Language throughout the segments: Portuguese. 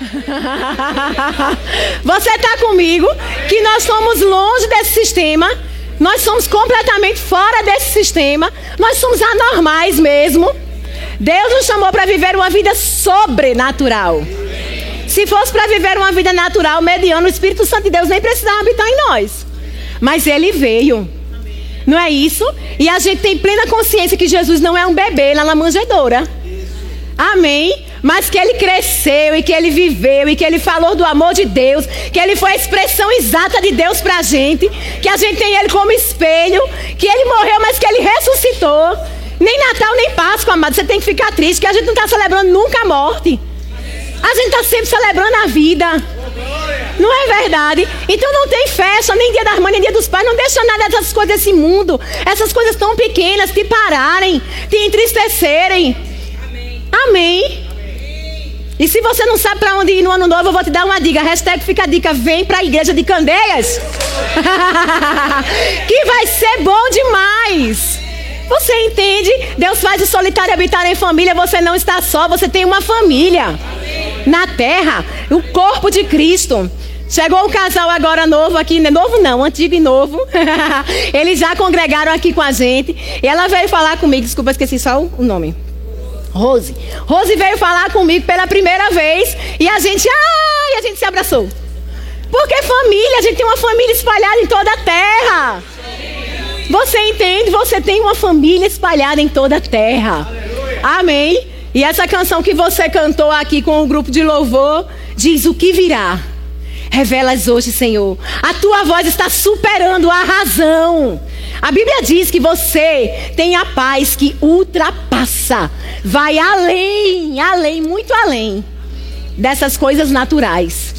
Você está comigo? Que nós somos longe desse sistema. Nós somos completamente fora desse sistema. Nós somos anormais mesmo. Deus nos chamou para viver uma vida sobrenatural. Se fosse para viver uma vida natural, mediano, o Espírito Santo de Deus nem precisava habitar em nós. Mas ele veio. Não é isso? E a gente tem plena consciência que Jesus não é um bebê lá na manjedoura. Amém? Mas que ele cresceu e que ele viveu e que ele falou do amor de Deus, que ele foi a expressão exata de Deus pra gente, que a gente tem ele como espelho, que ele morreu, mas que ele ressuscitou. Nem Natal, nem Páscoa, amado, você tem que ficar triste, que a gente não está celebrando nunca a morte. A gente está sempre celebrando a vida. Não é verdade? Então não tem festa, nem dia das mães, nem dia dos pais. Não deixa nada dessas coisas desse mundo. Essas coisas tão pequenas te pararem, te entristecerem. Amém. Amém. E se você não sabe para onde ir no ano novo, eu vou te dar uma dica. Hashtag fica a dica, vem para a igreja de Candeias. que vai ser bom demais. Você entende? Deus faz o solitário habitar em família. Você não está só, você tem uma família. Na terra, o corpo de Cristo. Chegou um casal agora novo aqui, né? novo não, antigo e novo. Eles já congregaram aqui com a gente. E ela veio falar comigo, desculpa, esqueci só o nome. Rose. Rose veio falar comigo pela primeira vez e a gente, ai, a gente se abraçou. Porque família, a gente tem uma família espalhada em toda a terra. Você entende? Você tem uma família espalhada em toda a terra. Amém. E essa canção que você cantou aqui com o grupo de louvor diz o que virá. Revelas hoje, Senhor. A tua voz está superando a razão. A Bíblia diz que você tem a paz que ultrapassa, vai além, além, muito além dessas coisas naturais.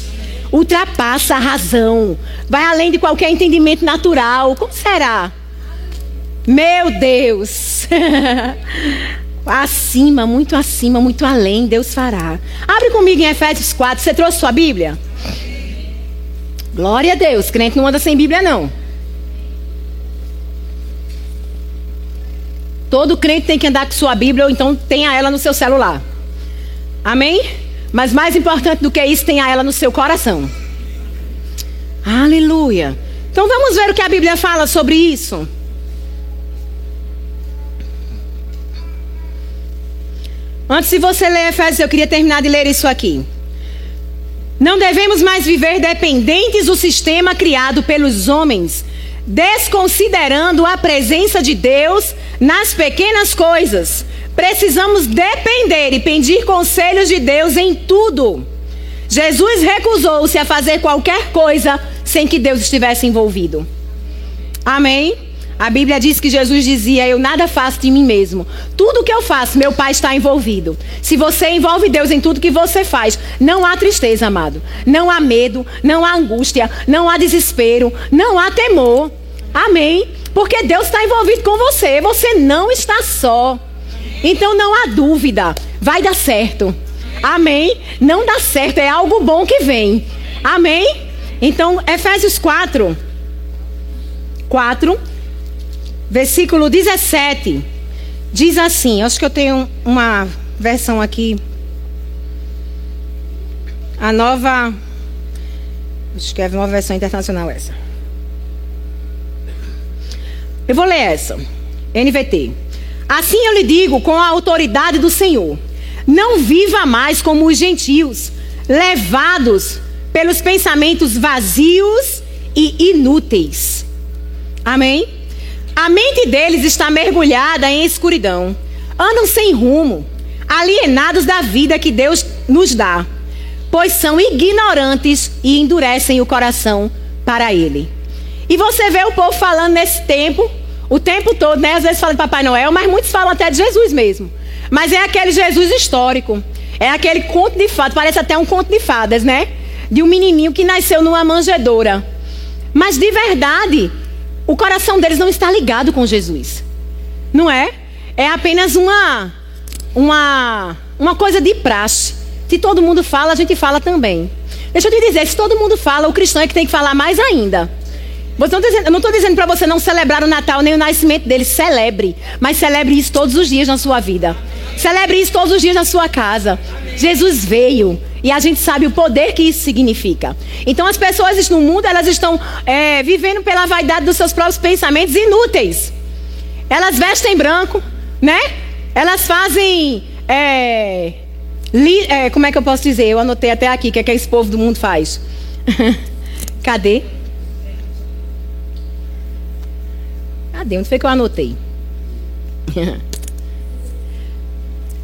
Ultrapassa a razão, vai além de qualquer entendimento natural. Como será? Meu Deus! acima, muito acima, muito além, Deus fará. Abre comigo em Efésios 4. Você trouxe sua Bíblia? Glória a Deus. Crente não anda sem Bíblia, não. Todo crente tem que andar com sua Bíblia ou então tenha ela no seu celular. Amém? Mas mais importante do que isso, tenha ela no seu coração. Aleluia. Então vamos ver o que a Bíblia fala sobre isso. Antes de você ler Efésios, eu queria terminar de ler isso aqui. Não devemos mais viver dependentes do sistema criado pelos homens desconsiderando a presença de Deus nas pequenas coisas. Precisamos depender e pedir conselhos de Deus em tudo. Jesus recusou-se a fazer qualquer coisa sem que Deus estivesse envolvido. Amém? A Bíblia diz que Jesus dizia: Eu nada faço de mim mesmo. Tudo que eu faço, meu Pai está envolvido. Se você envolve Deus em tudo que você faz, não há tristeza, amado. Não há medo, não há angústia, não há desespero, não há temor. Amém? Porque Deus está envolvido com você. Você não está só. Então não há dúvida. Vai dar certo. Amém? Não dá certo, é algo bom que vem. Amém? Então, Efésios 4. 4 versículo 17, diz assim: acho que eu tenho uma versão aqui. A nova. Acho que é uma versão internacional essa. Eu vou ler essa. NVT. Assim eu lhe digo com a autoridade do Senhor: não viva mais como os gentios, levados pelos pensamentos vazios e inúteis. Amém? A mente deles está mergulhada em escuridão. Andam sem rumo, alienados da vida que Deus nos dá, pois são ignorantes e endurecem o coração para Ele. E você vê o povo falando nesse tempo, o tempo todo, né? Às vezes fala de Papai Noel, mas muitos falam até de Jesus mesmo. Mas é aquele Jesus histórico. É aquele conto de fadas, parece até um conto de fadas, né? De um menininho que nasceu numa manjedoura. Mas de verdade, o coração deles não está ligado com Jesus. Não é? É apenas uma uma uma coisa de praxe. Se todo mundo fala, a gente fala também. Deixa eu te dizer, se todo mundo fala, o cristão é que tem que falar mais ainda. eu não estou dizendo para você não celebrar o Natal nem o nascimento dele. Celebre. Mas celebre isso todos os dias na sua vida. Celebre isso todos os dias na sua casa. Jesus veio. E a gente sabe o poder que isso significa. Então as pessoas no mundo elas estão é, vivendo pela vaidade dos seus próprios pensamentos inúteis. Elas vestem branco, né? Elas fazem. É, li, é, como é que eu posso dizer? Eu anotei até aqui, que é que esse povo do mundo faz. Cadê? Cadê? Onde foi que eu anotei?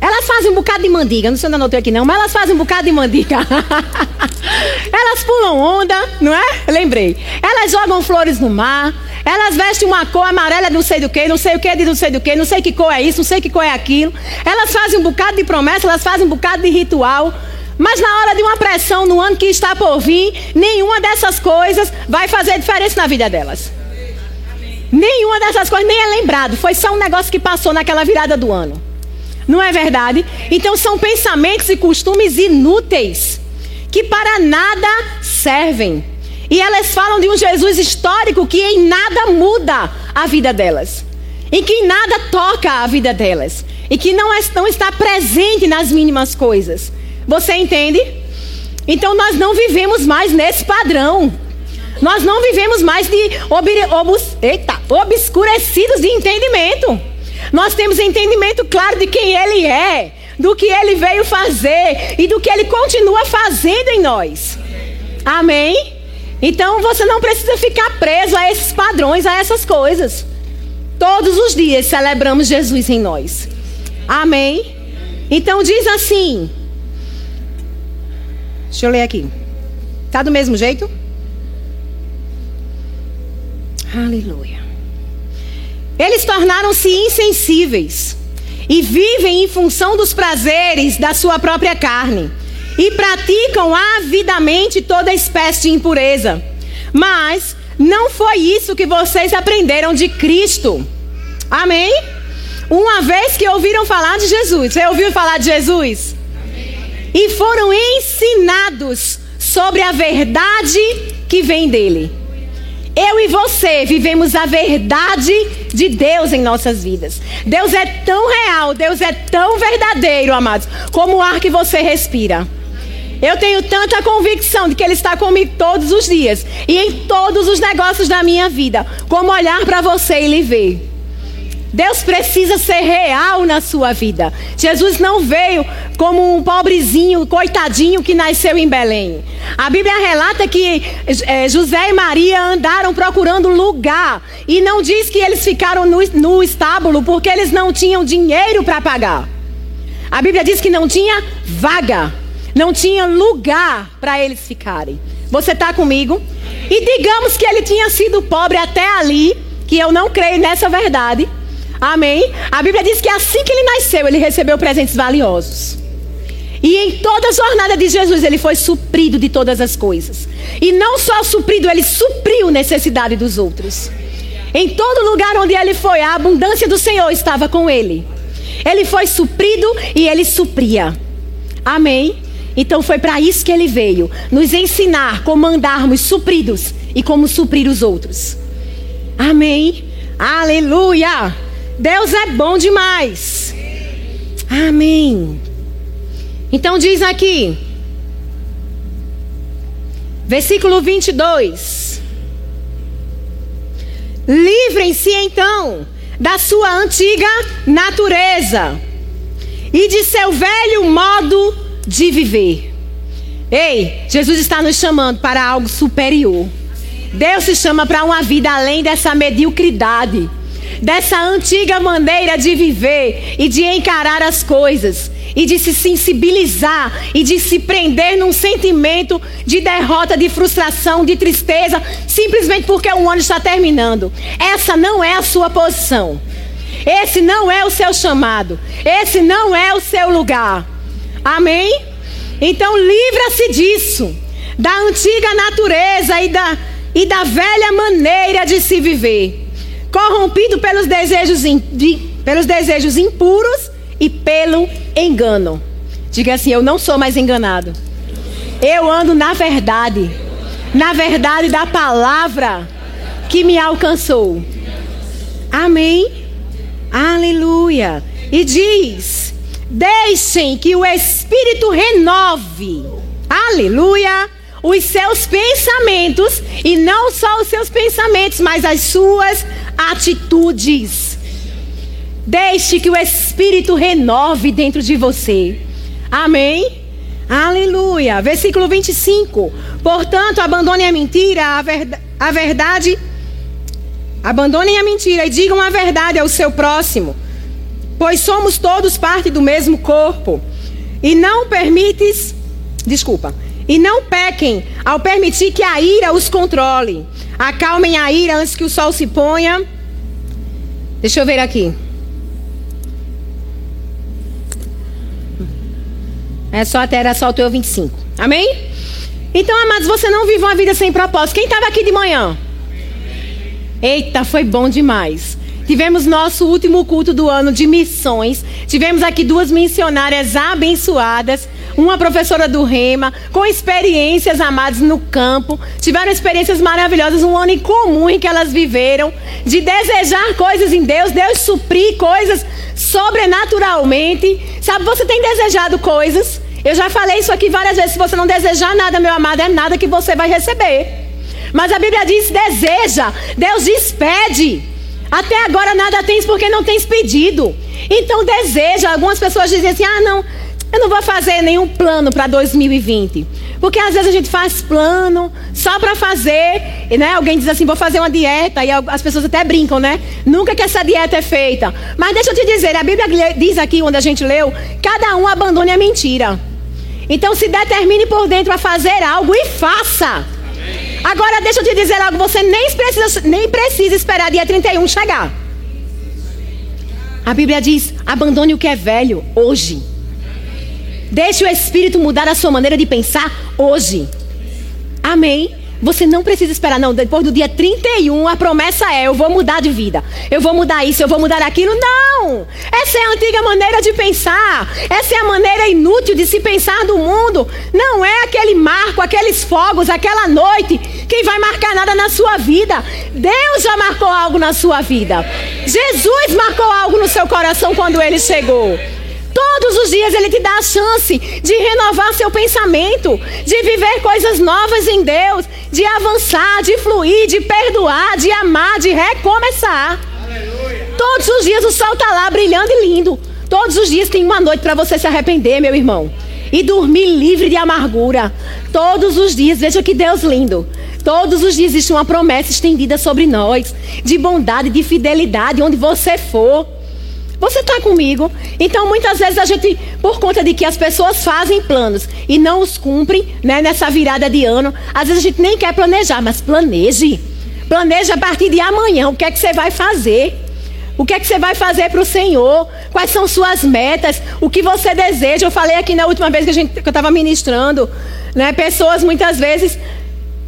Elas fazem um bocado de mandiga, não sei se eu anotei aqui não, mas elas fazem um bocado de mandiga. elas pulam onda, não é? Lembrei. Elas jogam flores no mar, elas vestem uma cor amarela de não sei do que, não sei o que de não sei do que, não sei que cor é isso, não sei que cor é aquilo. Elas fazem um bocado de promessa, elas fazem um bocado de ritual. Mas na hora de uma pressão no ano que está por vir, nenhuma dessas coisas vai fazer diferença na vida delas. Nenhuma dessas coisas nem é lembrado. Foi só um negócio que passou naquela virada do ano. Não é verdade? Então são pensamentos e costumes inúteis que para nada servem. E elas falam de um Jesus histórico que em nada muda a vida delas. E que em nada toca a vida delas. E que não, é, não está presente nas mínimas coisas. Você entende? Então nós não vivemos mais nesse padrão. Nós não vivemos mais de eita, obscurecidos de entendimento. Nós temos entendimento claro de quem Ele é, do que Ele veio fazer e do que Ele continua fazendo em nós. Amém? Então você não precisa ficar preso a esses padrões, a essas coisas. Todos os dias celebramos Jesus em nós. Amém? Então diz assim. Deixa eu ler aqui. Tá do mesmo jeito? Aleluia. Eles tornaram-se insensíveis e vivem em função dos prazeres da sua própria carne e praticam avidamente toda espécie de impureza. Mas não foi isso que vocês aprenderam de Cristo. Amém? Uma vez que ouviram falar de Jesus, você ouviu falar de Jesus? Amém. E foram ensinados sobre a verdade que vem dele. Eu e você vivemos a verdade de Deus em nossas vidas. Deus é tão real, Deus é tão verdadeiro, amados, como o ar que você respira. Eu tenho tanta convicção de que Ele está comigo todos os dias e em todos os negócios da minha vida, como olhar para você e lhe ver. Deus precisa ser real na sua vida. Jesus não veio como um pobrezinho, coitadinho que nasceu em Belém. A Bíblia relata que é, José e Maria andaram procurando lugar. E não diz que eles ficaram no, no estábulo porque eles não tinham dinheiro para pagar. A Bíblia diz que não tinha vaga, não tinha lugar para eles ficarem. Você está comigo? E digamos que ele tinha sido pobre até ali, que eu não creio nessa verdade. Amém? A Bíblia diz que assim que ele nasceu, ele recebeu presentes valiosos. E em toda a jornada de Jesus, ele foi suprido de todas as coisas. E não só suprido, ele supriu a necessidade dos outros. Em todo lugar onde ele foi, a abundância do Senhor estava com ele. Ele foi suprido e ele supria. Amém? Então foi para isso que ele veio nos ensinar como andarmos supridos e como suprir os outros. Amém? Aleluia! Deus é bom demais. Amém. Então diz aqui, versículo 22. Livrem-se então da sua antiga natureza e de seu velho modo de viver. Ei, Jesus está nos chamando para algo superior. Deus se chama para uma vida além dessa mediocridade dessa antiga maneira de viver e de encarar as coisas, e de se sensibilizar e de se prender num sentimento de derrota, de frustração, de tristeza, simplesmente porque o ano está terminando. Essa não é a sua posição. Esse não é o seu chamado. Esse não é o seu lugar. Amém? Então livra-se disso, da antiga natureza e da, e da velha maneira de se viver corrompido pelos desejos, pelos desejos impuros e pelo engano. Diga assim: Eu não sou mais enganado. Eu ando na verdade, na verdade da palavra que me alcançou. Amém? Aleluia. E diz: Deixem que o Espírito renove Aleluia! Os seus pensamentos, e não só os seus pensamentos, mas as suas atitudes. Deixe que o Espírito renove dentro de você. Amém? Aleluia. Versículo 25. Portanto, abandone a mentira, a, verdade, a verdade. Abandonem a mentira e digam a verdade ao seu próximo, pois somos todos parte do mesmo corpo. E não permites, desculpa, e não pequem ao permitir que a ira os controle. Acalmem a ira antes que o sol se ponha. Deixa eu ver aqui. É só até era só o teu 25. Amém? Então, amados, você não vive uma vida sem propósito. Quem estava aqui de manhã? Eita, foi bom demais. Tivemos nosso último culto do ano de missões. Tivemos aqui duas missionárias abençoadas. Uma professora do Rema, com experiências amadas no campo. Tiveram experiências maravilhosas, um ano incomum em que elas viveram. De desejar coisas em Deus, Deus suprir coisas sobrenaturalmente. Sabe, você tem desejado coisas. Eu já falei isso aqui várias vezes. Se você não desejar nada, meu amado, é nada que você vai receber. Mas a Bíblia diz: deseja. Deus diz: pede. Até agora nada tens porque não tens pedido. Então deseja. Algumas pessoas dizem assim: ah, não, eu não vou fazer nenhum plano para 2020. Porque às vezes a gente faz plano só para fazer, né? Alguém diz assim, vou fazer uma dieta, e as pessoas até brincam, né? Nunca que essa dieta é feita. Mas deixa eu te dizer, a Bíblia diz aqui, onde a gente leu, cada um abandone a mentira. Então se determine por dentro a fazer algo e faça. Agora deixa eu te dizer algo, você nem precisa, nem precisa esperar dia 31 chegar. A Bíblia diz: abandone o que é velho hoje. Deixe o Espírito mudar a sua maneira de pensar hoje. Amém. Você não precisa esperar, não. Depois do dia 31, a promessa é: eu vou mudar de vida. Eu vou mudar isso, eu vou mudar aquilo. Não! Essa é a antiga maneira de pensar. Essa é a maneira inútil de se pensar do mundo. Não é aquele marco, aqueles fogos, aquela noite que vai marcar nada na sua vida. Deus já marcou algo na sua vida. Jesus marcou algo no seu coração quando ele chegou. Todos os dias Ele te dá a chance de renovar seu pensamento, de viver coisas novas em Deus, de avançar, de fluir, de perdoar, de amar, de recomeçar. Aleluia. Todos os dias o sol está lá brilhando e lindo. Todos os dias tem uma noite para você se arrepender, meu irmão. E dormir livre de amargura. Todos os dias, veja que Deus lindo. Todos os dias existe uma promessa estendida sobre nós, de bondade, de fidelidade, onde você for. Você está comigo? Então, muitas vezes a gente, por conta de que as pessoas fazem planos e não os cumprem, né, nessa virada de ano, às vezes a gente nem quer planejar, mas planeje. Planeje a partir de amanhã o que é que você vai fazer. O que é que você vai fazer para o Senhor? Quais são suas metas? O que você deseja? Eu falei aqui na última vez que, a gente, que eu estava ministrando, né? Pessoas muitas vezes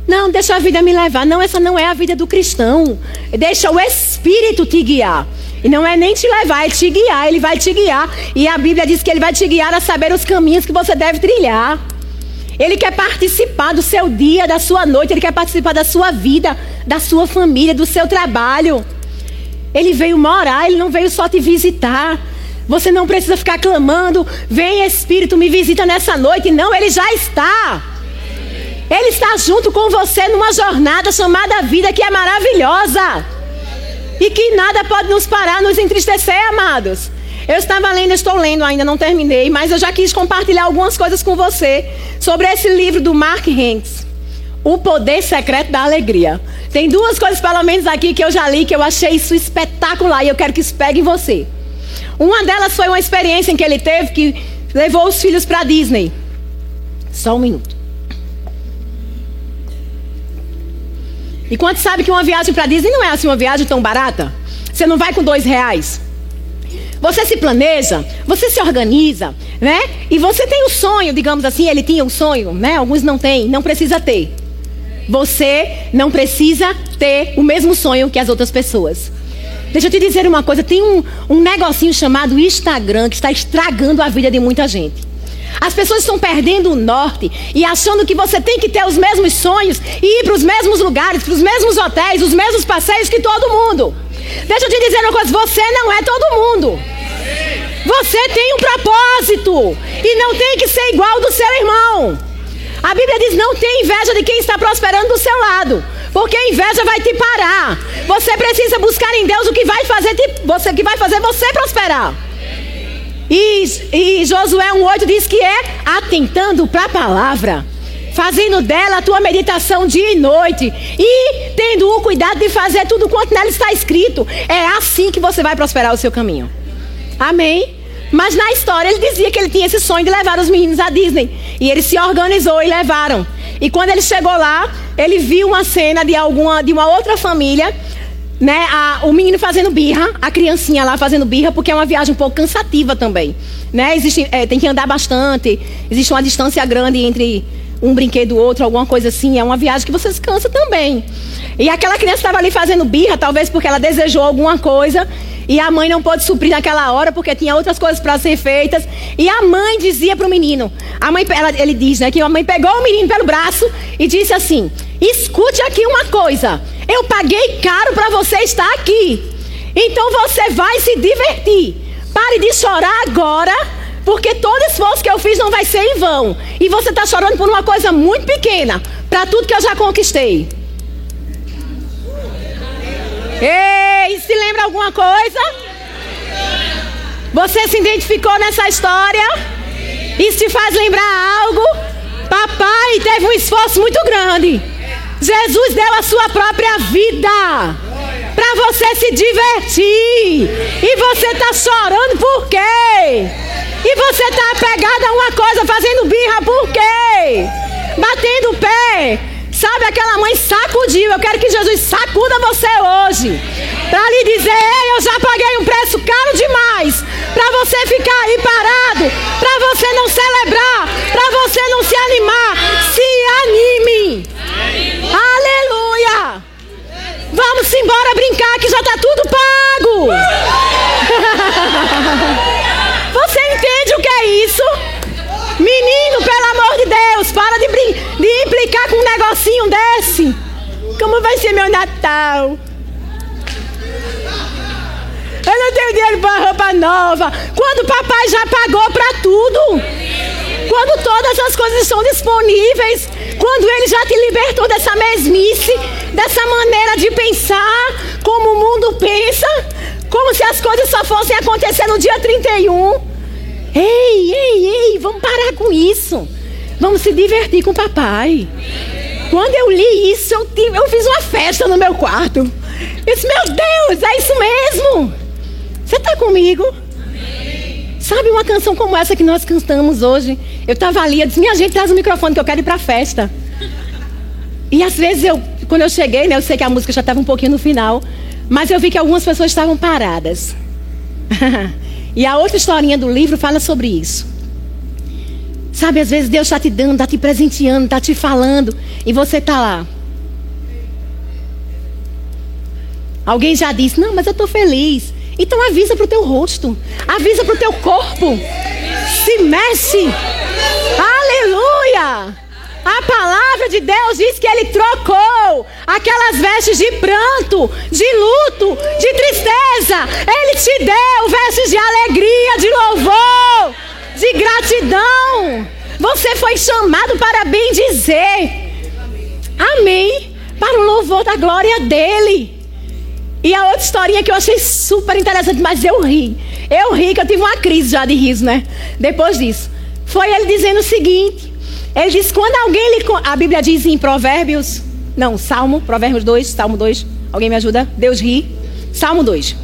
não, deixa a vida me levar. Não, essa não é a vida do cristão. Deixa o Espírito te guiar. E não é nem te levar, é te guiar. Ele vai te guiar. E a Bíblia diz que ele vai te guiar a saber os caminhos que você deve trilhar. Ele quer participar do seu dia, da sua noite. Ele quer participar da sua vida, da sua família, do seu trabalho. Ele veio morar, ele não veio só te visitar. Você não precisa ficar clamando, vem Espírito, me visita nessa noite. Não, ele já está. Ele está junto com você numa jornada chamada vida que é maravilhosa. E que nada pode nos parar, nos entristecer, amados. Eu estava lendo, estou lendo ainda, não terminei, mas eu já quis compartilhar algumas coisas com você sobre esse livro do Mark Hanks. O Poder Secreto da Alegria. Tem duas coisas, pelo menos aqui, que eu já li, que eu achei isso espetacular e eu quero que isso pegue em você. Uma delas foi uma experiência em que ele teve que levou os filhos para Disney. Só um minuto. E quanto sabe que uma viagem para Disney não é assim uma viagem tão barata? Você não vai com dois reais. Você se planeja, você se organiza, né? E você tem o um sonho, digamos assim, ele tinha um sonho, né? Alguns não têm, não precisa ter. Você não precisa ter o mesmo sonho que as outras pessoas. Deixa eu te dizer uma coisa: tem um, um negocinho chamado Instagram que está estragando a vida de muita gente. As pessoas estão perdendo o norte e achando que você tem que ter os mesmos sonhos e ir para os mesmos lugares, para os mesmos hotéis, os mesmos passeios que todo mundo. Deixa eu te dizer uma coisa: você não é todo mundo. Você tem um propósito e não tem que ser igual do seu irmão. A Bíblia diz: não tem inveja de quem está prosperando do seu lado. Porque a inveja vai te parar. Você precisa buscar em Deus o que vai fazer, te, você, que vai fazer você prosperar. E, e Josué 1,8 diz que é atentando para a palavra, fazendo dela a tua meditação dia e noite, e tendo o cuidado de fazer tudo quanto nela está escrito. É assim que você vai prosperar o seu caminho. Amém? Mas na história ele dizia que ele tinha esse sonho de levar os meninos à Disney. E ele se organizou e levaram. E quando ele chegou lá, ele viu uma cena de alguma de uma outra família, né? A, o menino fazendo birra, a criancinha lá fazendo birra, porque é uma viagem um pouco cansativa também, né? Existe, é, tem que andar bastante, existe uma distância grande entre um brinquedo e outro, alguma coisa assim. É uma viagem que você se cansa também. E aquela criança estava ali fazendo birra, talvez porque ela desejou alguma coisa. E a mãe não pôde suprir naquela hora porque tinha outras coisas para ser feitas. E a mãe dizia para o menino: a mãe, ela, ele diz né, que a mãe pegou o menino pelo braço e disse assim: Escute aqui uma coisa. Eu paguei caro para você estar aqui. Então você vai se divertir. Pare de chorar agora, porque todo esforço que eu fiz não vai ser em vão. E você está chorando por uma coisa muito pequena, para tudo que eu já conquistei. Ei, se lembra alguma coisa? Você se identificou nessa história? Isso te faz lembrar algo? Papai teve um esforço muito grande. Jesus deu a sua própria vida para você se divertir. E você está chorando por quê? E você está apegado a uma coisa, fazendo birra por quê? Batendo o pé. Sabe aquela mãe sacudiu? Eu quero que Jesus sacuda você hoje. Para lhe dizer, ei, eu já paguei um preço caro demais. Para você ficar aí parado. Para você não celebrar. Para você não se animar. Se anime. Aleluia. Vamos embora brincar que já está tudo pago. Você entende o que é isso? Menino, pelo amor de Deus, para de, de implicar com um negocinho desse. Como vai ser meu Natal? Eu não tenho dinheiro para roupa nova. Quando o papai já pagou para tudo. Quando todas as coisas estão disponíveis. Quando ele já te libertou dessa mesmice, dessa maneira de pensar, como o mundo pensa, como se as coisas só fossem acontecer no dia 31. Ei, ei, ei, vamos parar com isso. Vamos se divertir com o papai. Quando eu li isso, eu, tive, eu fiz uma festa no meu quarto. Eu disse, meu Deus, é isso mesmo. Você está comigo? Sabe uma canção como essa que nós cantamos hoje? Eu estava ali, eu disse, minha gente, traz o microfone que eu quero ir para a festa. E às vezes eu, quando eu cheguei, né, eu sei que a música já estava um pouquinho no final, mas eu vi que algumas pessoas estavam paradas. E a outra historinha do livro fala sobre isso. Sabe, às vezes Deus está te dando, está te presenteando, está te falando, e você está lá. Alguém já disse: Não, mas eu estou feliz. Então avisa para o teu rosto, avisa para o teu corpo. Se mexe. Aleluia. A palavra de Deus diz que ele trocou aquelas vestes de pranto, de luto, de tristeza. Ele te deu vestes de alegria, de louvor, de gratidão. Você foi chamado para bem dizer. Amém. Para o louvor da glória dele. E a outra historinha que eu achei super interessante, mas eu ri. Eu ri, que eu tive uma crise já de riso, né? Depois disso. Foi ele dizendo o seguinte: ele diz: quando alguém lhe. A Bíblia diz em Provérbios. Não, Salmo, Provérbios 2, Salmo 2. Alguém me ajuda? Deus ri. Salmo 2.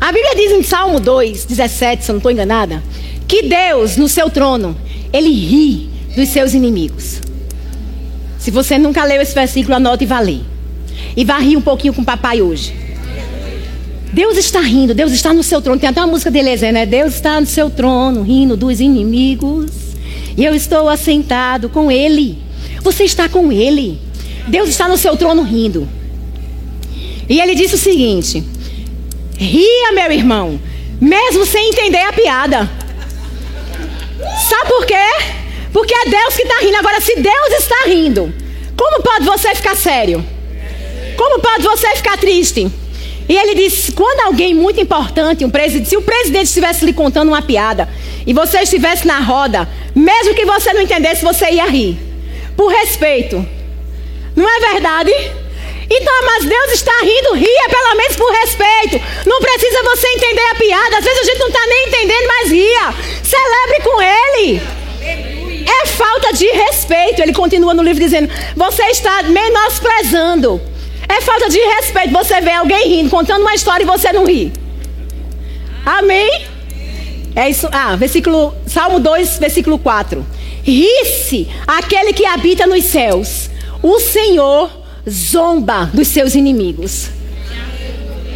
A Bíblia diz em Salmo 2, 17, se eu não estou enganada, que Deus, no seu trono, ele ri dos seus inimigos. Se você nunca leu esse versículo, anote e vá ler. E vá rir um pouquinho com o papai hoje. Deus está rindo, Deus está no seu trono. Tem até uma música dele, né? Deus está no seu trono, rindo dos inimigos. Eu estou assentado com Ele. Você está com Ele. Deus está no seu trono rindo. E ele disse o seguinte: Ria, meu irmão, mesmo sem entender a piada. Sabe por quê? Porque é Deus que está rindo. Agora, se Deus está rindo, como pode você ficar sério? Como pode você ficar triste? E ele disse: quando alguém muito importante, um presidente, se o presidente estivesse lhe contando uma piada e você estivesse na roda, mesmo que você não entendesse, você ia rir. Por respeito. Não é verdade? Então, mas Deus está rindo, ria pelo menos por respeito. Não precisa você entender a piada. Às vezes a gente não está nem entendendo, mas ria. Celebre com Ele. É falta de respeito. Ele continua no livro dizendo: Você está menosprezando. É falta de respeito. Você vê alguém rindo, contando uma história e você não ri. Amém? É isso. Ah, versículo, Salmo 2, versículo 4. Ri-se aquele que habita nos céus. O Senhor zomba dos seus inimigos.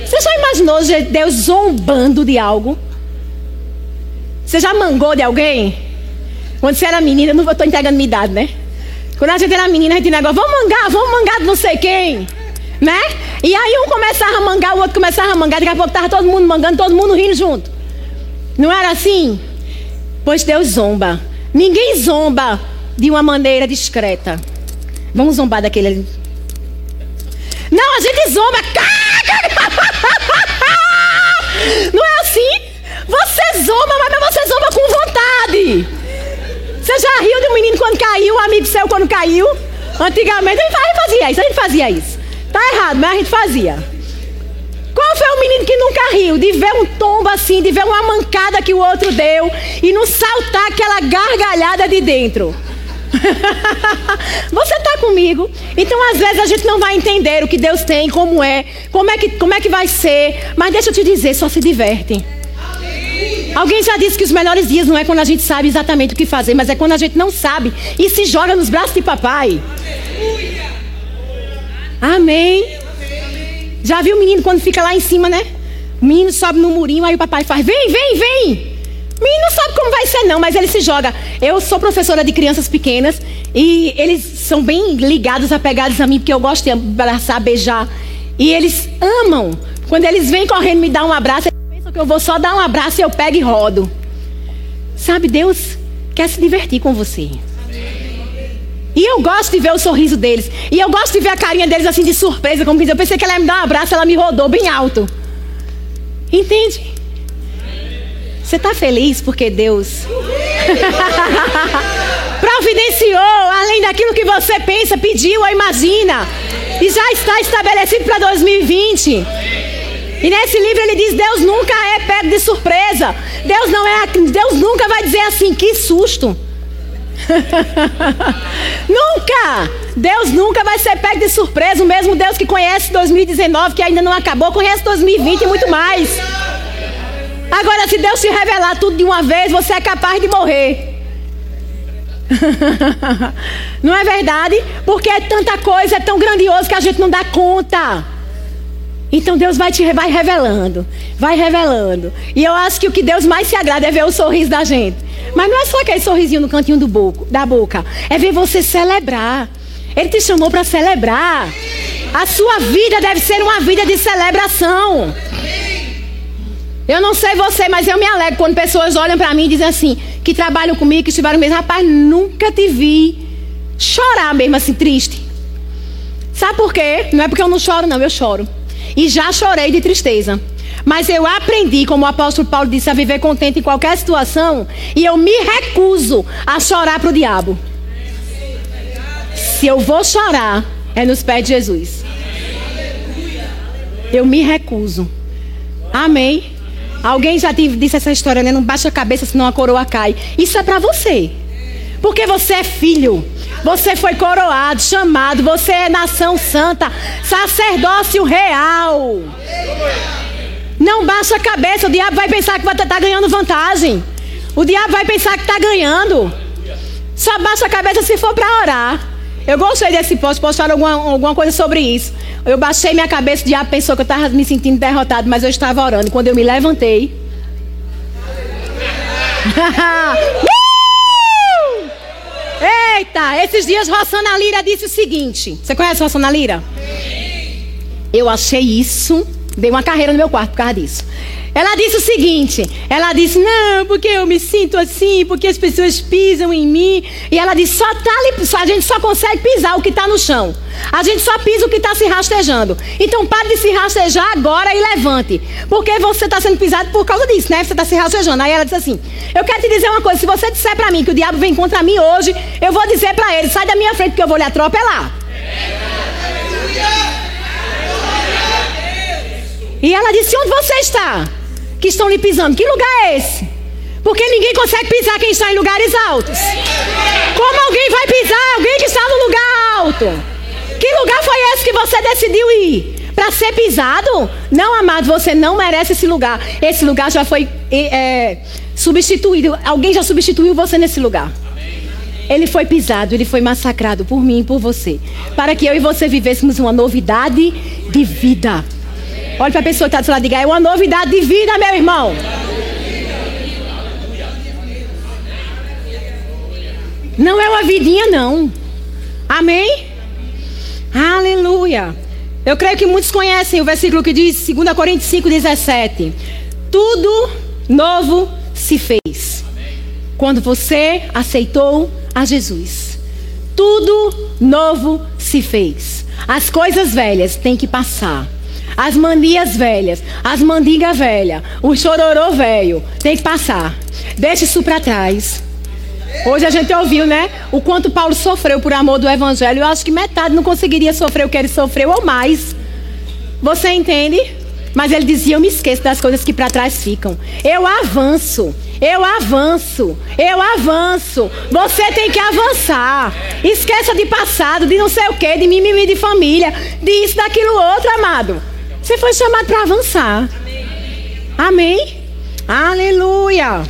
Você já imaginou Deus zombando de algo? Você já mangou de alguém? Quando você era menina, não estou entregando minha idade, né? Quando a gente era menina, a gente negócio, vamos mangar, vamos mangar de não sei quem. Né? E aí um começava a mangar, o outro começava a mangar, daqui a pouco estava todo mundo mangando, todo mundo rindo junto. Não era assim? Pois Deus zomba. Ninguém zomba de uma maneira discreta. Vamos zombar daquele ali. Não, a gente zomba. Não é assim? Você zomba, mas você zomba com vontade. Você já riu de um menino quando caiu, um amigo seu quando caiu? Antigamente a gente fazia isso, a gente fazia isso. Tá errado, mas a gente fazia. Qual foi o menino que nunca riu de ver um tombo assim, de ver uma mancada que o outro deu e não saltar aquela gargalhada de dentro? Você está comigo? Então, às vezes, a gente não vai entender o que Deus tem, como é, como é que, como é que vai ser. Mas deixa eu te dizer, só se diverte. Alguém já disse que os melhores dias não é quando a gente sabe exatamente o que fazer, mas é quando a gente não sabe e se joga nos braços de papai. Amém. Já viu o menino quando fica lá em cima, né? O menino sobe no murinho, aí o papai faz: vem, vem, vem. O menino não sabe como vai ser, não, mas ele se joga. Eu sou professora de crianças pequenas e eles são bem ligados, apegados a mim, porque eu gosto de abraçar, beijar. E eles amam. Quando eles vêm correndo me dar um abraço, eles pensam que eu vou só dar um abraço e eu pego e rodo. Sabe, Deus quer se divertir com você. E eu gosto de ver o sorriso deles. E eu gosto de ver a carinha deles assim de surpresa, como que eu pensei que ela ia me dar um abraço, ela me rodou bem alto. Entende? Você está feliz porque Deus providenciou, além daquilo que você pensa, pediu ou imagina, e já está estabelecido para 2020. E nesse livro ele diz: Deus nunca é pego de surpresa. Deus não é, Deus nunca vai dizer assim, que susto. nunca! Deus nunca vai ser pego de surpresa. O mesmo Deus que conhece 2019, que ainda não acabou, conhece 2020 e muito mais. Agora, se Deus te revelar tudo de uma vez, você é capaz de morrer. não é verdade? Porque é tanta coisa, é tão grandioso que a gente não dá conta. Então Deus vai te vai revelando, vai revelando. E eu acho que o que Deus mais se agrada é ver o sorriso da gente. Mas não é só aquele sorrisinho no cantinho do boco, da boca, é ver você celebrar. Ele te chamou para celebrar. A sua vida deve ser uma vida de celebração. Eu não sei você, mas eu me alegro quando pessoas olham para mim e dizem assim, que trabalham comigo, que estiveram mesmo, rapaz, nunca te vi chorar mesmo assim, triste. Sabe por quê? Não é porque eu não choro, não, eu choro. E já chorei de tristeza. Mas eu aprendi, como o apóstolo Paulo disse, a viver contente em qualquer situação. E eu me recuso a chorar para o diabo. Se eu vou chorar, é nos pés de Jesus. Eu me recuso. Amém. Alguém já disse essa história, né? Não baixa a cabeça, senão a coroa cai. Isso é para você. Porque você é filho. Você foi coroado, chamado. Você é nação santa. Sacerdócio real. Não baixa a cabeça. O diabo vai pensar que vai estar tá ganhando vantagem. O diabo vai pensar que está ganhando. Só baixa a cabeça se for para orar. Eu gostei desse post, posso falar alguma, alguma coisa sobre isso. Eu baixei minha cabeça, o diabo pensou que eu estava me sentindo derrotado, mas eu estava orando. Quando eu me levantei. Eita, esses dias Rossana Lira disse o seguinte: Você conhece Rossana Lira? Eu achei isso, dei uma carreira no meu quarto por causa disso. Ela disse o seguinte: ela disse, não, porque eu me sinto assim, porque as pessoas pisam em mim. E ela disse, só tá a gente só consegue pisar o que está no chão. A gente só pisa o que está se rastejando. Então pare de se rastejar agora e levante. Porque você está sendo pisado por causa disso, né? Você está se rastejando. Aí ela disse assim: Eu quero te dizer uma coisa. Se você disser para mim que o diabo vem contra mim hoje, eu vou dizer para ele: sai da minha frente, porque eu vou lhe atropelar. E ela disse: Onde você está? que estão lhe pisando. Que lugar é esse? Porque ninguém consegue pisar quem está em lugares altos. Como alguém vai pisar alguém que está no lugar alto? Que lugar foi esse que você decidiu ir? Para ser pisado? Não, amado, você não merece esse lugar. Esse lugar já foi é, substituído. Alguém já substituiu você nesse lugar. Ele foi pisado, ele foi massacrado por mim e por você. Para que eu e você vivêssemos uma novidade de vida. Olhe para a pessoa que está do seu lado e diga: é uma novidade de vida, meu irmão. Não é uma vidinha, não. Amém? Aleluia. Eu creio que muitos conhecem o versículo que diz, 2 Coríntios 5, 17. Tudo novo se fez. Quando você aceitou a Jesus. Tudo novo se fez. As coisas velhas têm que passar as manias velhas, as mandingas velhas, o chororô velho, tem que passar. Deixa isso para trás. Hoje a gente ouviu, né? O quanto Paulo sofreu por amor do Evangelho. Eu acho que metade não conseguiria sofrer o que ele sofreu ou mais. Você entende? Mas ele dizia: Eu me esqueço das coisas que para trás ficam. Eu avanço. Eu avanço. Eu avanço. Você tem que avançar. Esqueça de passado, de não sei o que, de mimimi de família, disso, daquilo outro, amado. Você foi chamado para avançar. Amém. Amém? Aleluia.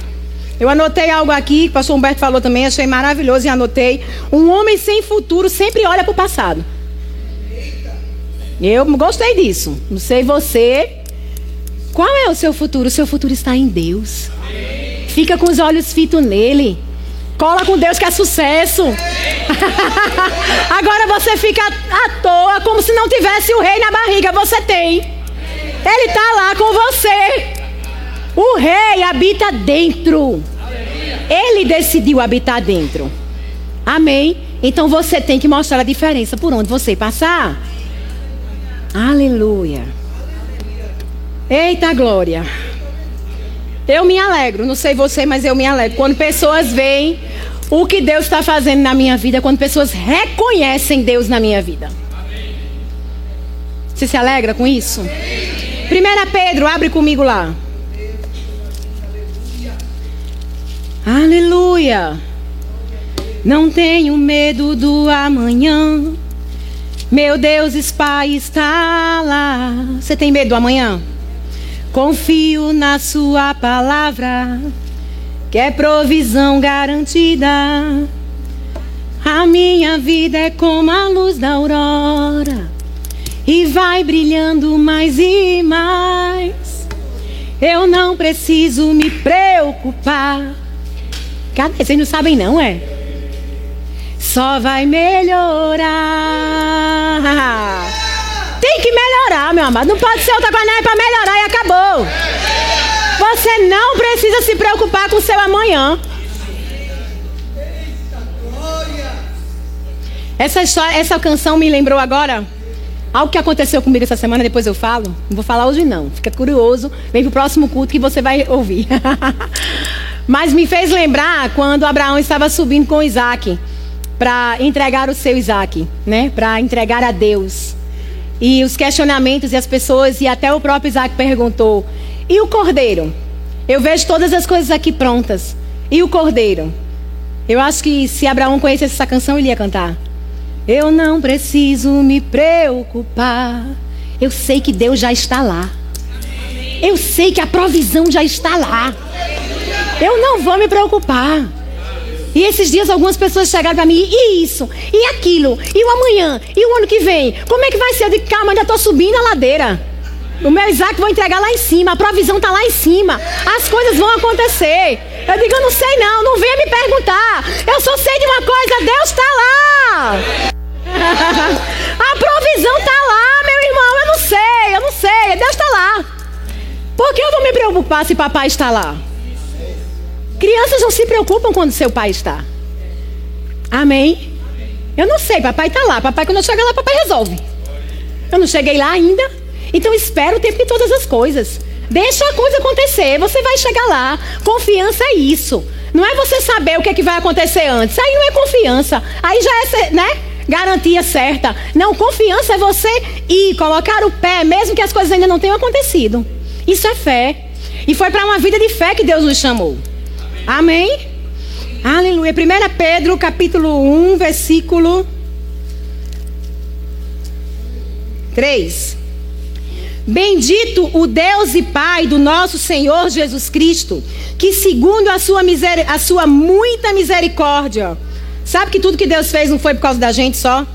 Eu anotei algo aqui, que o pastor Humberto falou também, achei maravilhoso e anotei. Um homem sem futuro sempre olha para o passado. Eu gostei disso. Não sei você. Qual é o seu futuro? O seu futuro está em Deus. Fica com os olhos fitos nele. Cola com Deus que é sucesso. Agora você fica à toa, como se não tivesse o rei na barriga. Você tem. Ele está lá com você. O rei habita dentro. Ele decidiu habitar dentro. Amém? Então você tem que mostrar a diferença por onde você passar. Aleluia. Eita glória. Eu me alegro, não sei você, mas eu me alegro. Quando pessoas veem o que Deus está fazendo na minha vida, quando pessoas reconhecem Deus na minha vida. Você se alegra com isso? 1 Pedro, abre comigo lá. Aleluia. Não tenho medo do amanhã. Meu Deus, Pai está lá. Você tem medo do amanhã? Confio na Sua palavra, que é provisão garantida. A minha vida é como a luz da aurora e vai brilhando mais e mais. Eu não preciso me preocupar. Cadê? Vocês não sabem, não, é? Só vai melhorar. Tem que melhorar, meu amado. Não pode ser outra coisa, não é para melhorar e acabou. Você não precisa se preocupar com o seu amanhã. Essa história, essa canção me lembrou agora algo que aconteceu comigo essa semana, depois eu falo. Não vou falar hoje não. Fica curioso, vem pro próximo culto que você vai ouvir. Mas me fez lembrar quando Abraão estava subindo com Isaac para entregar o seu Isaac, né? Para entregar a Deus. E os questionamentos e as pessoas, e até o próprio Isaac perguntou: e o cordeiro? Eu vejo todas as coisas aqui prontas. E o cordeiro? Eu acho que se Abraão conhecesse essa canção, ele ia cantar. Eu não preciso me preocupar. Eu sei que Deus já está lá. Eu sei que a provisão já está lá. Eu não vou me preocupar. E esses dias algumas pessoas chegaram para mim, e isso, e aquilo, e o amanhã, e o ano que vem, como é que vai ser? Eu digo, calma, ainda estou subindo a ladeira. O meu Isaac vou entregar lá em cima, a provisão está lá em cima, as coisas vão acontecer. Eu digo, eu não sei não, não venha me perguntar. Eu só sei de uma coisa, Deus está lá. a provisão está lá, meu irmão, eu não sei, eu não sei, Deus está lá. Por que eu vou me preocupar se papai está lá? Crianças não se preocupam quando seu pai está. Amém? Eu não sei, papai está lá. Papai, quando eu chegar lá, papai resolve. Eu não cheguei lá ainda. Então espera o tempo de todas as coisas. Deixa a coisa acontecer. Você vai chegar lá. Confiança é isso. Não é você saber o que, é que vai acontecer antes. Aí não é confiança. Aí já é, né? Garantia certa. Não, confiança é você ir, colocar o pé, mesmo que as coisas ainda não tenham acontecido. Isso é fé. E foi para uma vida de fé que Deus nos chamou. Amém? Aleluia. 1 Pedro, capítulo 1, versículo 3. Bendito o Deus e Pai do nosso Senhor Jesus Cristo, que segundo a sua, a sua muita misericórdia, sabe que tudo que Deus fez não foi por causa da gente só?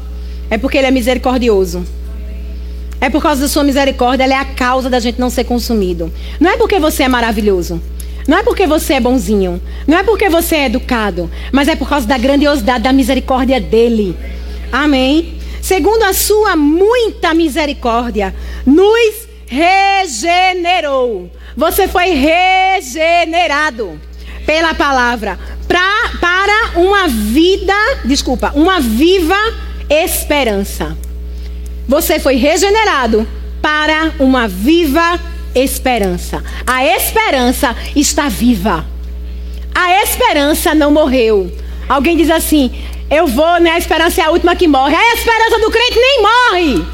É porque Ele é misericordioso. É por causa da sua misericórdia, ela é a causa da gente não ser consumido. Não é porque você é maravilhoso. Não é porque você é bonzinho. Não é porque você é educado. Mas é por causa da grandiosidade da misericórdia dele. Amém. Segundo a sua muita misericórdia, nos regenerou. Você foi regenerado pela palavra pra, para uma vida, desculpa, uma viva esperança. Você foi regenerado para uma viva esperança. A esperança está viva. A esperança não morreu. Alguém diz assim: Eu vou, né? A esperança é a última que morre. A esperança do crente nem morre.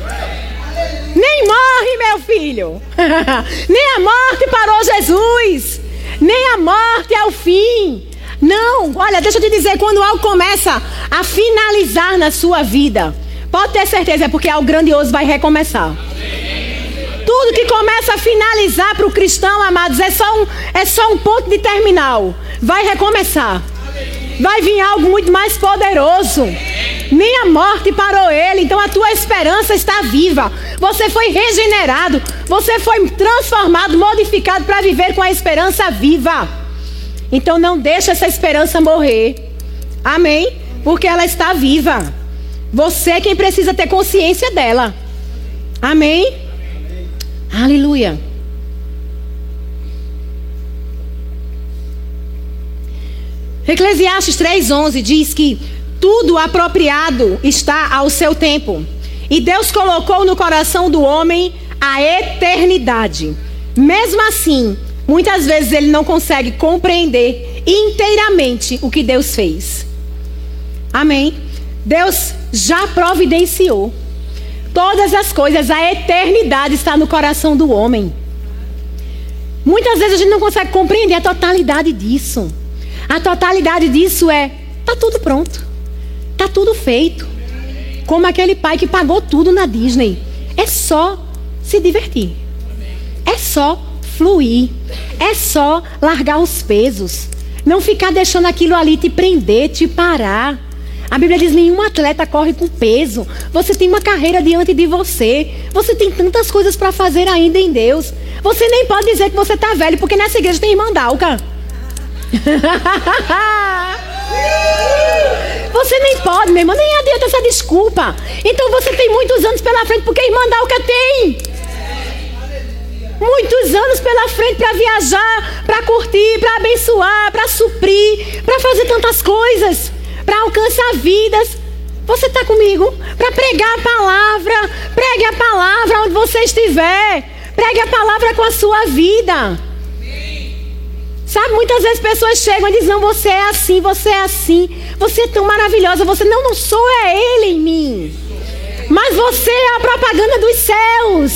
Nem morre, meu filho. nem a morte parou Jesus. Nem a morte é o fim. Não, olha, deixa eu te dizer, quando algo começa a finalizar na sua vida, Pode ter certeza, é porque algo grandioso vai recomeçar. Tudo que começa a finalizar para o cristão, amados, é só, um, é só um ponto de terminal. Vai recomeçar. Vai vir algo muito mais poderoso. Nem a morte parou ele. Então a tua esperança está viva. Você foi regenerado. Você foi transformado, modificado para viver com a esperança viva. Então não deixe essa esperança morrer. Amém? Porque ela está viva. Você é quem precisa ter consciência dela. Amém? Aleluia. Eclesiastes 3:11 diz que tudo apropriado está ao seu tempo. E Deus colocou no coração do homem a eternidade. Mesmo assim, muitas vezes ele não consegue compreender inteiramente o que Deus fez. Amém. Deus já providenciou. Todas as coisas, a eternidade está no coração do homem. Muitas vezes a gente não consegue compreender a totalidade disso. A totalidade disso é: tá tudo pronto, tá tudo feito. Como aquele pai que pagou tudo na Disney. É só se divertir. É só fluir. É só largar os pesos. Não ficar deixando aquilo ali te prender, te parar. A Bíblia diz: nenhum atleta corre com peso. Você tem uma carreira diante de você. Você tem tantas coisas para fazer ainda em Deus. Você nem pode dizer que você está velho, porque nessa igreja tem irmã Dalca. Você nem pode, meu irmão, nem adianta essa desculpa. Então você tem muitos anos pela frente, porque a irmã Dalca tem. Muitos anos pela frente para viajar, para curtir, para abençoar, para suprir, para fazer tantas coisas para alcançar vidas. Você está comigo? Para pregar a palavra. Pregue a palavra onde você estiver. Pregue a palavra com a sua vida. Sabe, muitas vezes pessoas chegam e dizem: Não, você é assim, você é assim. Você é tão maravilhosa. Você não, não sou, é Ele em mim. Mas você é a propaganda dos céus.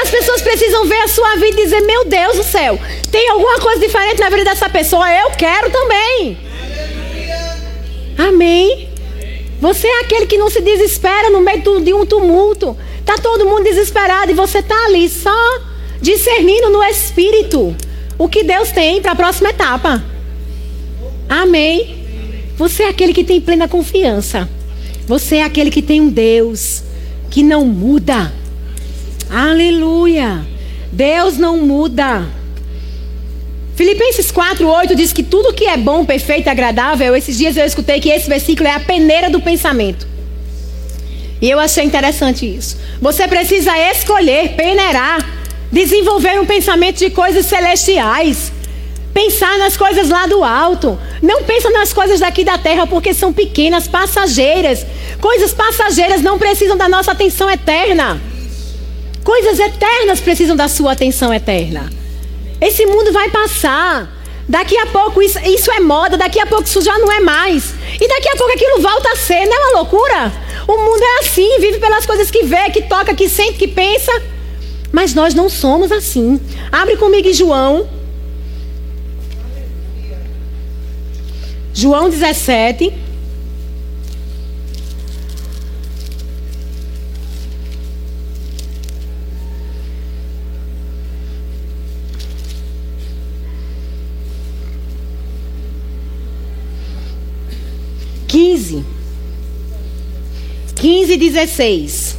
As pessoas precisam ver a sua vida e dizer: Meu Deus do céu, tem alguma coisa diferente na vida dessa pessoa? Eu quero também. Amém? Você é aquele que não se desespera no meio de um tumulto. Está todo mundo desesperado e você está ali só discernindo no espírito o que Deus tem para a próxima etapa. Amém? Você é aquele que tem plena confiança. Você é aquele que tem um Deus que não muda. Aleluia. Deus não muda. Filipenses 4:8 diz que tudo que é bom, perfeito e agradável, esses dias eu escutei que esse versículo é a peneira do pensamento. E eu achei interessante isso. Você precisa escolher peneirar Desenvolver um pensamento de coisas celestiais. Pensar nas coisas lá do alto. Não pensa nas coisas daqui da terra porque são pequenas, passageiras. Coisas passageiras não precisam da nossa atenção eterna. Coisas eternas precisam da sua atenção eterna. Esse mundo vai passar. Daqui a pouco isso, isso, é moda, daqui a pouco isso já não é mais. E daqui a pouco aquilo volta a ser, não é uma loucura? O mundo é assim, vive pelas coisas que vê, que toca, que sente, que pensa. Mas nós não somos assim. Abre comigo João. João 17. 15, 16.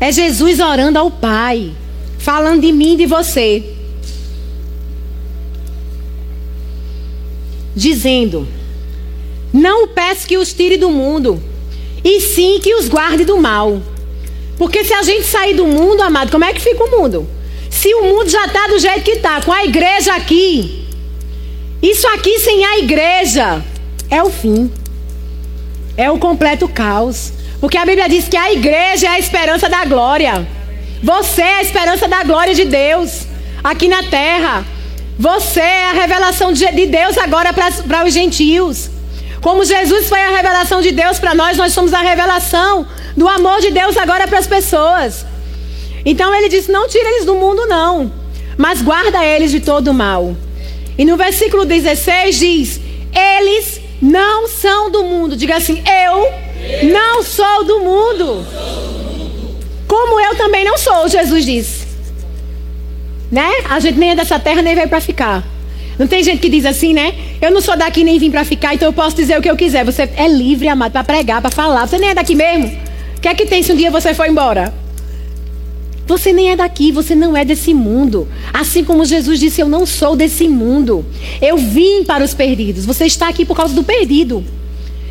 É Jesus orando ao Pai, falando de mim e de você. Dizendo: Não peço que os tire do mundo, e sim que os guarde do mal. Porque se a gente sair do mundo, amado, como é que fica o mundo? Se o mundo já está do jeito que está, com a igreja aqui, isso aqui sem a igreja é o fim, é o completo caos. Porque a Bíblia diz que a igreja é a esperança da glória. Você é a esperança da glória de Deus aqui na terra. Você é a revelação de Deus agora para os gentios. Como Jesus foi a revelação de Deus para nós, nós somos a revelação do amor de Deus agora para as pessoas. Então ele disse: Não tira eles do mundo, não, mas guarda eles de todo mal. E no versículo 16 diz: Eles não são do mundo. Diga assim: Eu não sou do mundo. Como eu também não sou, Jesus disse. Né? A gente nem é dessa terra, nem veio para ficar. Não tem gente que diz assim, né? Eu não sou daqui nem vim para ficar, então eu posso dizer o que eu quiser. Você é livre, amado, para pregar, para falar. Você nem é daqui mesmo. O que é que tem se um dia você for embora? Você nem é daqui, você não é desse mundo. Assim como Jesus disse, eu não sou desse mundo. Eu vim para os perdidos. Você está aqui por causa do perdido.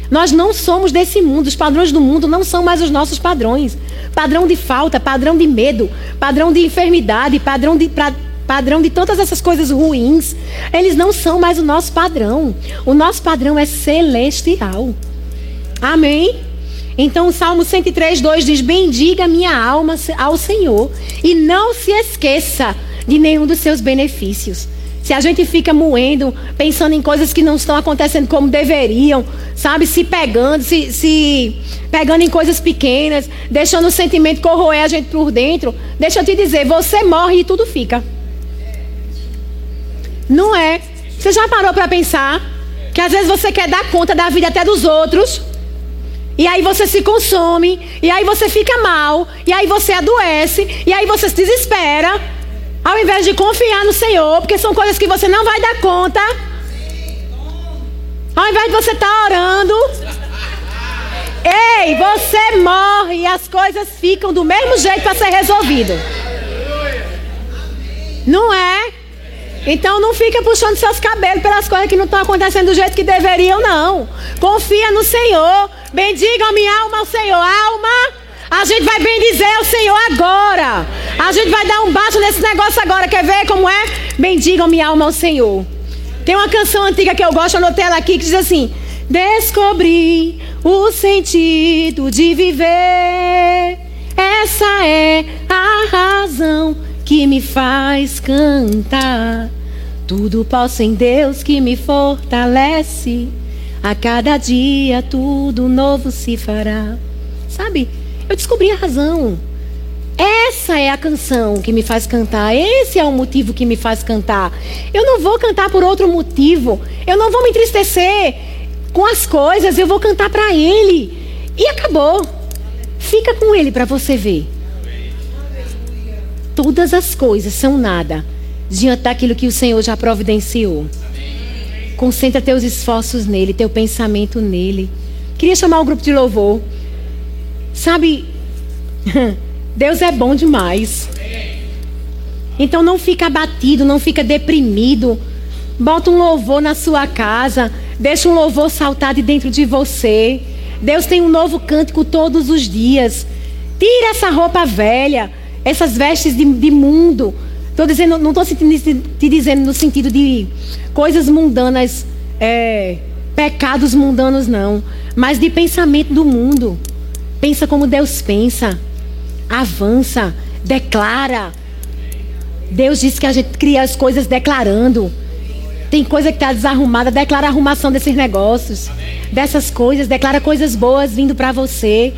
Nós não somos desse mundo. Os padrões do mundo não são mais os nossos padrões. Padrão de falta, padrão de medo, padrão de enfermidade, padrão de, pra, padrão de todas essas coisas ruins. Eles não são mais o nosso padrão. O nosso padrão é celestial. Amém? Então o Salmo 103, 2 diz: Bendiga minha alma ao Senhor e não se esqueça de nenhum dos seus benefícios. Se a gente fica moendo, pensando em coisas que não estão acontecendo como deveriam, sabe? Se pegando, se, se pegando em coisas pequenas, deixando o sentimento corroer a gente por dentro, deixa eu te dizer, você morre e tudo fica. Não é? Você já parou para pensar que às vezes você quer dar conta da vida até dos outros? E aí você se consome, e aí você fica mal, e aí você adoece, e aí você se desespera. Ao invés de confiar no Senhor, porque são coisas que você não vai dar conta. Ao invés de você estar tá orando. Ei, você morre e as coisas ficam do mesmo jeito para ser resolvido. Não é? Então não fica puxando seus cabelos pelas coisas que não estão acontecendo do jeito que deveriam, não. Confia no Senhor. Bendiga a minha alma ao Senhor. Alma. A gente vai bendizer o Senhor agora. A gente vai dar um baixo nesse negócio agora. Quer ver como é? Bendigam minha alma ao Senhor. Tem uma canção antiga que eu gosto, anotei ela aqui, que diz assim: Descobri o sentido de viver. Essa é a razão que me faz cantar. Tudo posso em Deus que me fortalece. A cada dia tudo novo se fará. Sabe? Eu descobri a razão. Essa é a canção que me faz cantar. Esse é o motivo que me faz cantar. Eu não vou cantar por outro motivo. Eu não vou me entristecer com as coisas. Eu vou cantar para Ele. E acabou. Fica com Ele para você ver. Todas as coisas são nada diante daquilo que o Senhor já providenciou. Concentra teus esforços nele, teu pensamento nele. Queria chamar o grupo de louvor. Sabe, Deus é bom demais. Então não fica abatido, não fica deprimido. Bota um louvor na sua casa, deixa um louvor saltar de dentro de você. Deus tem um novo cântico todos os dias. Tira essa roupa velha, essas vestes de, de mundo. Tô dizendo, não estou te dizendo no sentido de coisas mundanas, é, pecados mundanos, não. Mas de pensamento do mundo. Pensa como Deus pensa. Avança, declara. Deus disse que a gente cria as coisas declarando. Tem coisa que está desarrumada, declara a arrumação desses negócios, dessas coisas, declara coisas boas vindo para você.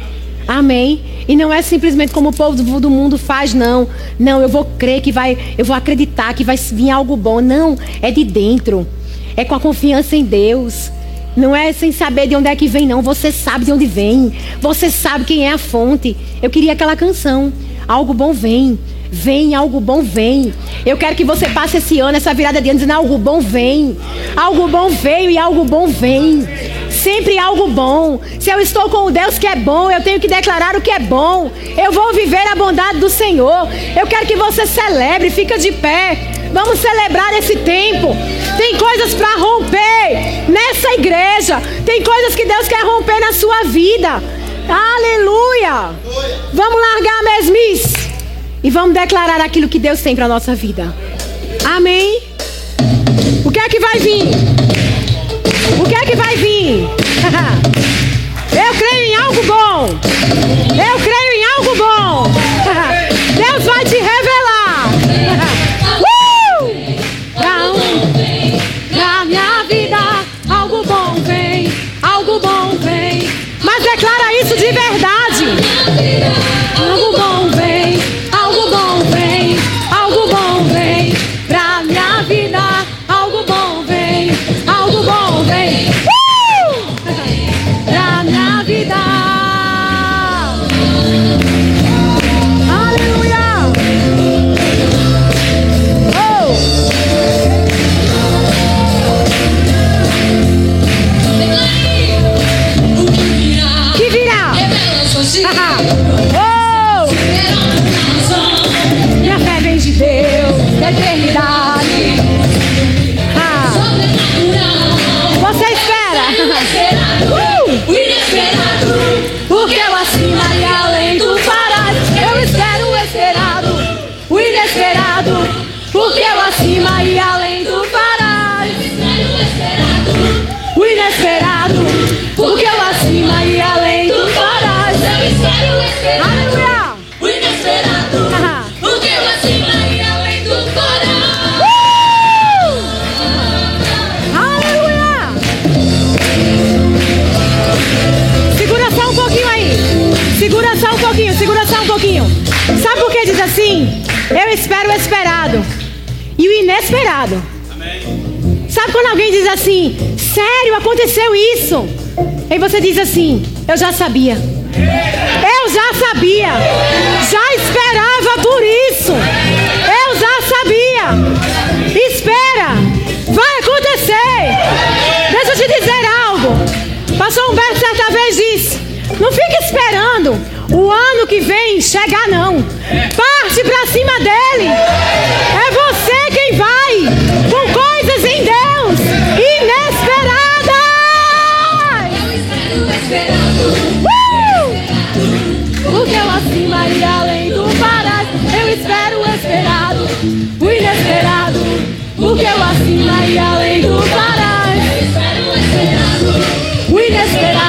Amém. E não é simplesmente como o povo do mundo faz, não. Não, eu vou crer que vai, eu vou acreditar que vai vir algo bom. Não, é de dentro. É com a confiança em Deus. Não é sem saber de onde é que vem, não. Você sabe de onde vem. Você sabe quem é a fonte. Eu queria aquela canção. Algo bom vem. Vem, algo bom vem. Eu quero que você passe esse ano, essa virada de ano, dizendo: algo bom vem. Algo bom veio e algo bom vem. Sempre algo bom. Se eu estou com o Deus que é bom, eu tenho que declarar o que é bom. Eu vou viver a bondade do Senhor. Eu quero que você celebre, fica de pé. Vamos celebrar esse tempo. Tem coisas para romper nessa igreja. Tem coisas que Deus quer romper na sua vida. Aleluia! Vamos largar a mesmice. E vamos declarar aquilo que Deus tem para nossa vida. Amém? O que é que vai vir? O que é que vai vir? Eu creio em algo bom. Eu creio Eu espero o esperado e o inesperado. Amém. Sabe quando alguém diz assim: Sério, aconteceu isso? E você diz assim: Eu já sabia. Eu já sabia. Já esperava por isso. Eu já sabia. Espera. Vai acontecer. Deixa eu te dizer algo. Pastor Humberto certa vez disse: Não fique esperando o ano que vem chegar, não. Parte pra cima dele. É você quem vai com coisas em Deus inesperadas. Uh! Porque eu acima e além do parado, eu espero o esperado, o inesperado. Porque eu acima e além do parado, eu espero o esperado, o inesperado.